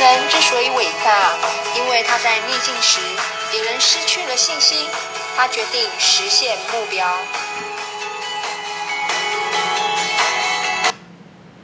人之所以伟大因为他在逆境时别人失去了信心他决定实现目标。